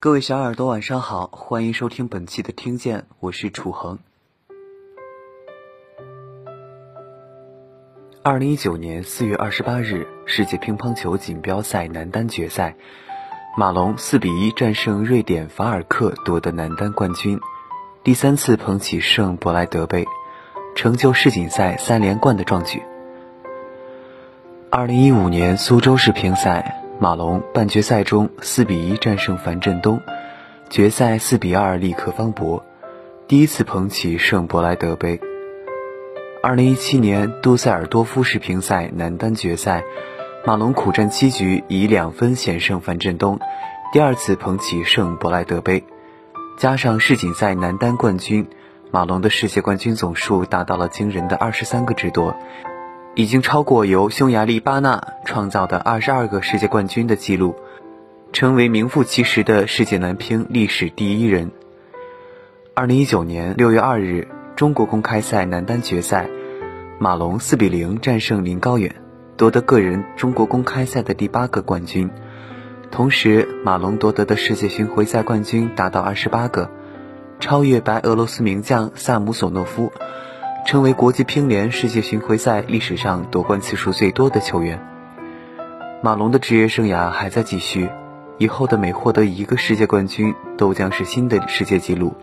各位小耳朵，晚上好，欢迎收听本期的听见，我是楚恒。二零一九年四月二十八日，世界乒乓球锦标赛男单决赛，马龙四比一战胜瑞典法尔克，夺得男单冠军，第三次捧起圣伯莱德杯，成就世锦赛三连冠的壮举。二零一五年苏州世乒赛。马龙半决赛中四比一战胜樊振东，决赛四比二力克方博，第一次捧起圣伯莱德杯。二零一七年杜塞尔多夫世乒赛男单决赛，马龙苦战七局以两分险胜樊振东，第二次捧起圣伯莱德杯。加上世锦赛男单冠军，马龙的世界冠军总数达到了惊人的二十三个之多。已经超过由匈牙利巴纳创造的二十二个世界冠军的记录，成为名副其实的世界男乒历史第一人。二零一九年六月二日，中国公开赛男单决赛，马龙四比零战胜林高远，夺得个人中国公开赛的第八个冠军。同时，马龙夺得的世界巡回赛冠军达到二十八个，超越白俄罗斯名将萨姆索诺夫。成为国际乒联世界巡回赛历史上夺冠次数最多的球员。马龙的职业生涯还在继续，以后的每获得一个世界冠军都将是新的世界纪录。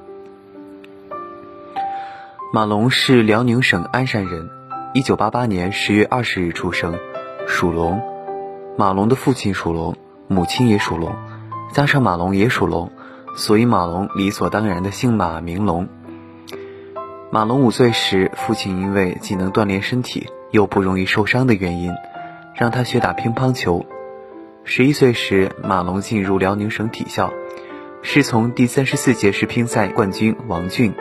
马龙是辽宁省鞍山人，一九八八年十月二十日出生，属龙。马龙的父亲属龙，母亲也属龙，加上马龙也属龙，所以马龙理所当然的姓马名龙。马龙五岁时，父亲因为既能锻炼身体又不容易受伤的原因，让他学打乒乓球。十一岁时，马龙进入辽宁省体校，师从第三十四届世乒赛冠军王俊。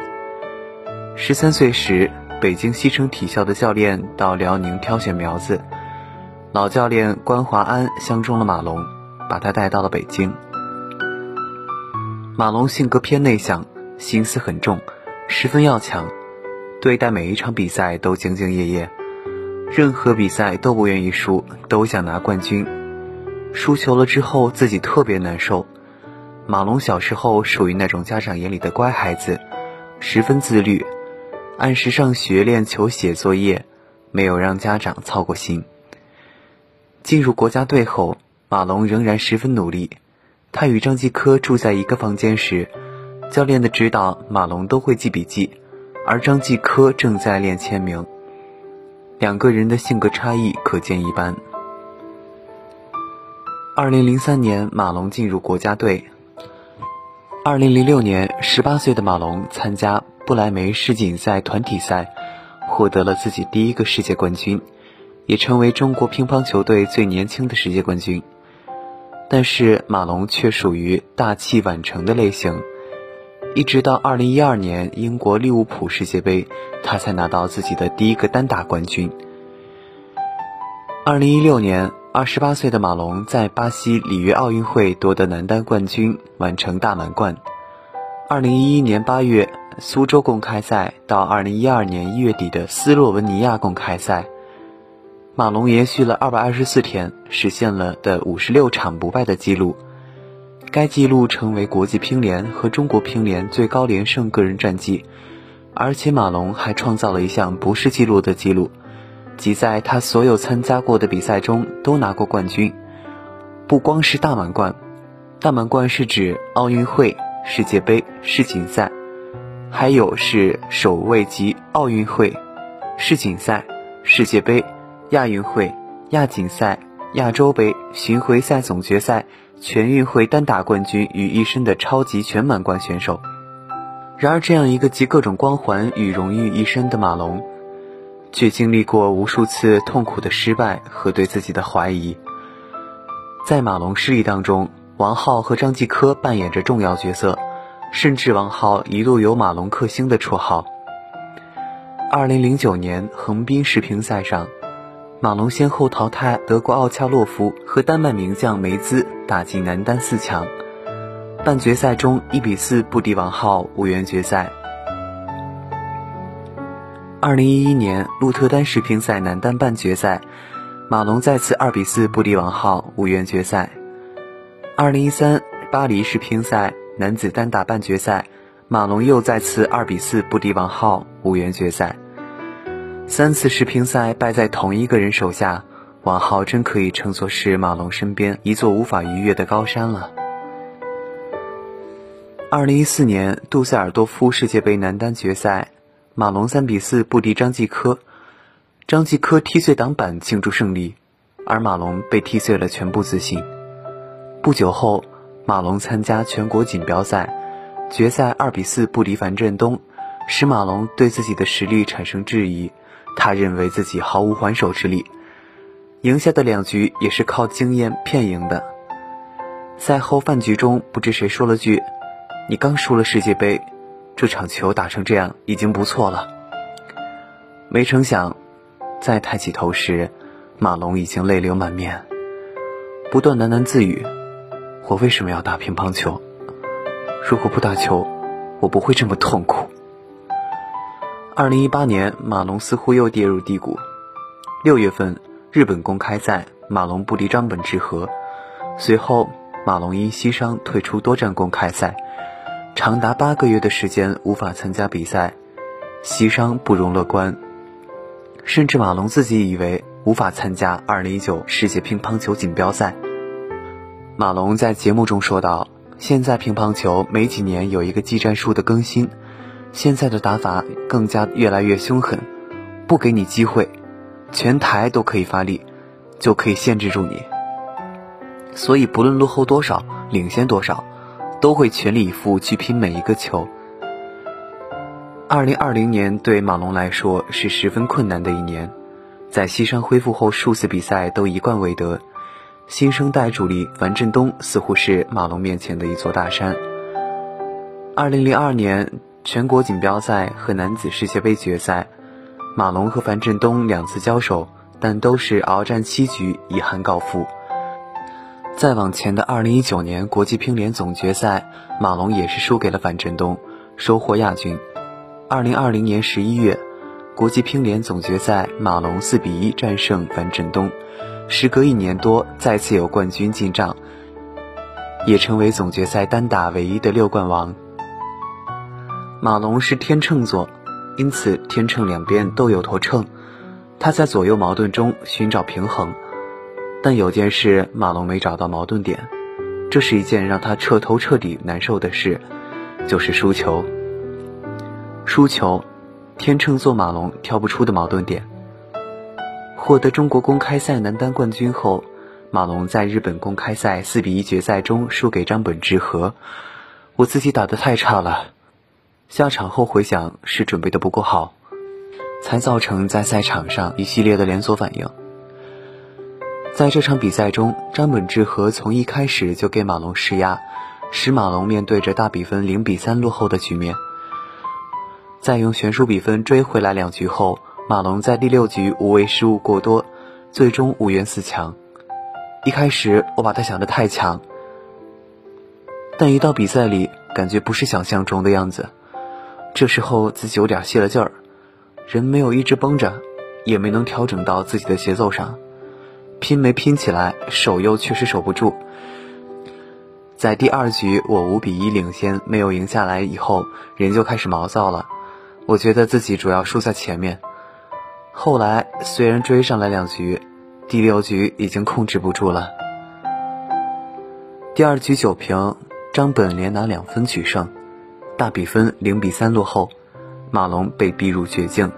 十三岁时，北京西城体校的教练到辽宁挑选苗子，老教练关华安相中了马龙，把他带到了北京。马龙性格偏内向，心思很重，十分要强。对待每一场比赛都兢兢业业，任何比赛都不愿意输，都想拿冠军。输球了之后自己特别难受。马龙小时候属于那种家长眼里的乖孩子，十分自律，按时上学、练球、写作业，没有让家长操过心。进入国家队后，马龙仍然十分努力。他与张继科住在一个房间时，教练的指导，马龙都会记笔记。而张继科正在练签名，两个人的性格差异可见一斑。二零零三年，马龙进入国家队。二零零六年，十八岁的马龙参加不来梅世锦赛团体赛，获得了自己第一个世界冠军，也成为中国乒乓球队最年轻的世界冠军。但是，马龙却属于大器晚成的类型。一直到二零一二年英国利物浦世界杯，他才拿到自己的第一个单打冠军。二零一六年，二十八岁的马龙在巴西里约奥运会夺得男单冠军，完成大满贯。二零一一年八月苏州公开赛到二零一二年一月底的斯洛文尼亚公开赛，马龙延续了二百二十四天，实现了的五十六场不败的记录。该纪录成为国际乒联和中国乒联最高连胜个人战绩，而且马龙还创造了一项不是纪录的记录，即在他所有参加过的比赛中都拿过冠军。不光是大满贯，大满贯是指奥运会、世界杯、世锦赛，还有是首位及奥运会、世锦赛、世界杯、亚运会、亚锦赛、亚洲杯、巡回赛总决赛。全运会单打冠军于一身的超级全满贯选手。然而，这样一个集各种光环与荣誉一身的马龙，却经历过无数次痛苦的失败和对自己的怀疑。在马龙失利当中，王浩和张继科扮演着重要角色，甚至王浩一度有“马龙克星”的绰号。二零零九年横滨世乒赛上。马龙先后淘汰德国奥恰洛夫和丹麦名将梅兹，打进男单四强。半决赛中一比四不敌王浩，无缘决赛。二零一一年鹿特丹世乒赛男单半决赛，马龙再次二比四不敌王浩，无缘决赛。二零一三巴黎世乒赛男子单打半决赛，马龙又再次二比四不敌王浩，无缘决赛。三次世乒赛败在同一个人手下，王浩真可以称作是马龙身边一座无法逾越的高山了。二零一四年杜塞尔多夫世界杯男单决赛，马龙三比四不敌张继科，张继科踢碎挡板庆祝胜利，而马龙被踢碎了全部自信。不久后，马龙参加全国锦标赛，决赛二比四不敌樊振东，使马龙对自己的实力产生质疑。他认为自己毫无还手之力，赢下的两局也是靠经验骗赢的。赛后饭局中，不知谁说了句：“你刚输了世界杯，这场球打成这样已经不错了。”没成想，再抬起头时，马龙已经泪流满面，不断喃喃自语。我为什么要打乒乓球？如果不打球，我不会这么痛苦。二零一八年，马龙似乎又跌入低谷。六月份，日本公开赛，马龙不敌张本智和。随后，马龙因膝伤退出多站公开赛，长达八个月的时间无法参加比赛。膝伤不容乐观，甚至马龙自己以为无法参加二零一九世界乒乓球锦标赛。马龙在节目中说道：“现在乒乓球每几年有一个技战术的更新，现在的打法更加越来越凶狠，不给你机会，全台都可以发力，就可以限制住你。所以不论落后多少，领先多少，都会全力以赴去拼每一个球。”二零二零年对马龙来说是十分困难的一年，在西山恢复后，数次比赛都一冠未得。新生代主力樊振东似乎是马龙面前的一座大山。二零零二年全国锦标赛和男子世界杯决赛，马龙和樊振东两次交手，但都是鏖战七局，遗憾告负。再往前的二零一九年国际乒联总决赛，马龙也是输给了樊振东，收获亚军。二零二零年十一月，国际乒联总决赛，马龙四比一战胜樊振东。时隔一年多，再次有冠军进账，也成为总决赛单打唯一的六冠王。马龙是天秤座，因此天秤两边都有头秤，他在左右矛盾中寻找平衡。但有件事马龙没找到矛盾点，这是一件让他彻头彻底难受的事，就是输球。输球，天秤座马龙挑不出的矛盾点。获得中国公开赛男单冠军后，马龙在日本公开赛四比一决赛中输给张本智和。我自己打得太差了，下场后回想是准备的不够好，才造成在赛场上一系列的连锁反应。在这场比赛中，张本智和从一开始就给马龙施压，使马龙面对着大比分零比三落后的局面。在用悬殊比分追回来两局后。马龙在第六局无谓失误过多，最终无缘四强。一开始我把他想的太强，但一到比赛里，感觉不是想象中的样子。这时候自己有点泄了劲儿，人没有一直绷着，也没能调整到自己的节奏上，拼没拼起来，守又确实守不住。在第二局我五比一领先，没有赢下来以后，人就开始毛躁了。我觉得自己主要输在前面。后来虽然追上来两局，第六局已经控制不住了。第二局九平，张本连拿两分取胜，大比分零比三落后，马龙被逼入绝境。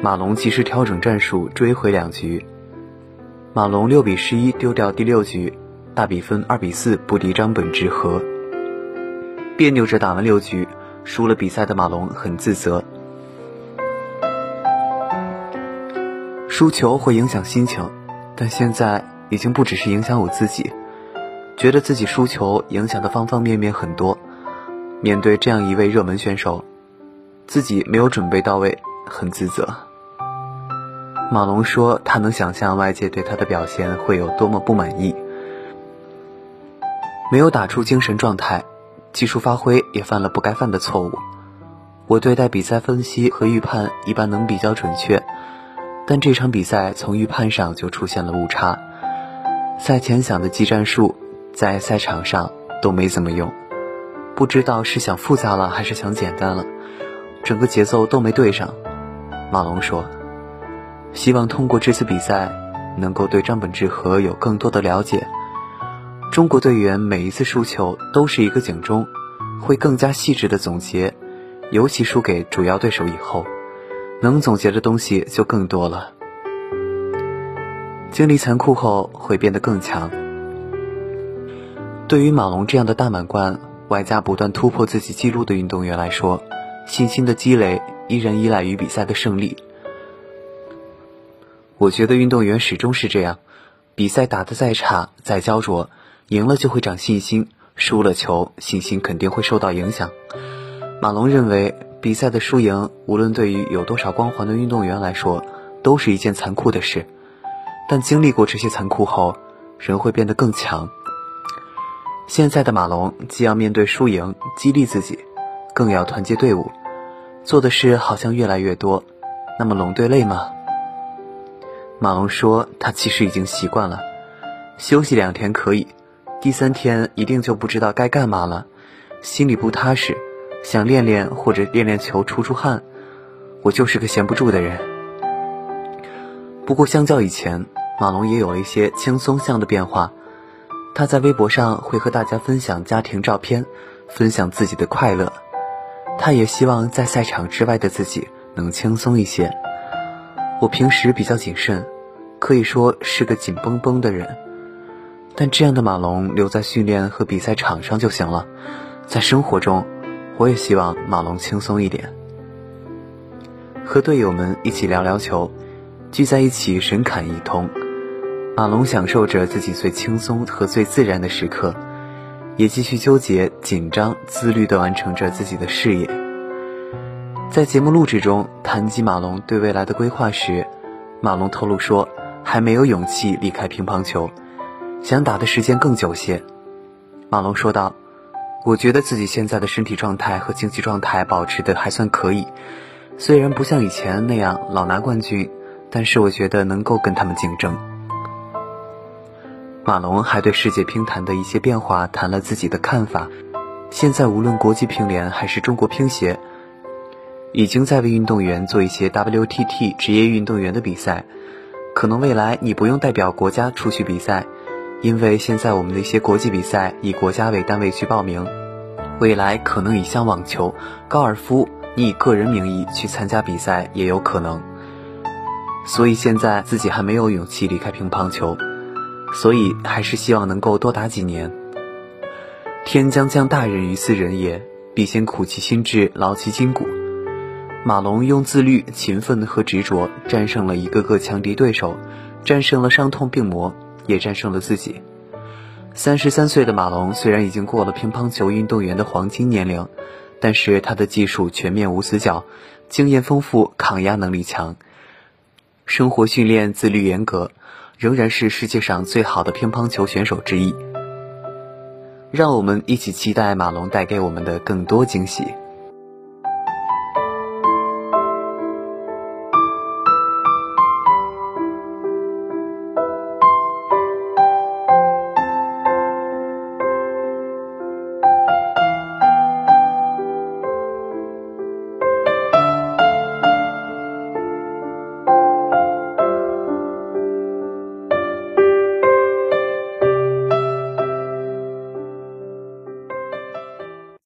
马龙及时调整战术，追回两局。马龙六比十一丢掉第六局，大比分二比四不敌张本智和。别扭着打完六局，输了比赛的马龙很自责。输球会影响心情，但现在已经不只是影响我自己，觉得自己输球影响的方方面面很多。面对这样一位热门选手，自己没有准备到位，很自责。马龙说，他能想象外界对他的表现会有多么不满意，没有打出精神状态，技术发挥也犯了不该犯的错误。我对待比赛分析和预判一般能比较准确。但这场比赛从预判上就出现了误差，赛前想的技战术，在赛场上都没怎么用。不知道是想复杂了还是想简单了，整个节奏都没对上。马龙说：“希望通过这次比赛，能够对张本智和有更多的了解。中国队员每一次输球都是一个警钟，会更加细致的总结，尤其输给主要对手以后，能总结的东西就更多了。经历残酷后会变得更强。对于马龙这样的大满贯。”外加不断突破自己记录的运动员来说，信心的积累依然依赖于比赛的胜利。我觉得运动员始终是这样，比赛打得再差再焦灼，赢了就会长信心，输了球信心肯定会受到影响。马龙认为，比赛的输赢无论对于有多少光环的运动员来说，都是一件残酷的事，但经历过这些残酷后，人会变得更强。现在的马龙既要面对输赢激励自己，更要团结队伍，做的事好像越来越多。那么龙队累吗？马龙说他其实已经习惯了，休息两天可以，第三天一定就不知道该干嘛了，心里不踏实，想练练或者练练球出出汗。我就是个闲不住的人。不过相较以前，马龙也有了一些轻松向的变化。他在微博上会和大家分享家庭照片，分享自己的快乐。他也希望在赛场之外的自己能轻松一些。我平时比较谨慎，可以说是个紧绷绷的人。但这样的马龙留在训练和比赛场上就行了。在生活中，我也希望马龙轻松一点，和队友们一起聊聊球，聚在一起神侃一通。马龙享受着自己最轻松和最自然的时刻，也继续纠结、紧张、自律地完成着自己的事业。在节目录制中谈及马龙对未来的规划时，马龙透露说还没有勇气离开乒乓球，想打的时间更久些。马龙说道：“我觉得自己现在的身体状态和竞技状态保持的还算可以，虽然不像以前那样老拿冠军，但是我觉得能够跟他们竞争。”马龙还对世界乒坛的一些变化谈了自己的看法。现在无论国际乒联还是中国乒协，已经在为运动员做一些 WTT 职业运动员的比赛。可能未来你不用代表国家出去比赛，因为现在我们的一些国际比赛以国家为单位去报名。未来可能以像网球、高尔夫，你以个人名义去参加比赛也有可能。所以现在自己还没有勇气离开乒乓球。所以还是希望能够多打几年。天将降大任于斯人也，必先苦其心志，劳其筋骨。马龙用自律、勤奋和执着战胜了一个个强敌对手，战胜了伤痛病魔，也战胜了自己。三十三岁的马龙虽然已经过了乒乓球运动员的黄金年龄，但是他的技术全面无死角，经验丰富，抗压能力强，生活训练自律严格。仍然是世界上最好的乒乓球选手之一。让我们一起期待马龙带给我们的更多惊喜。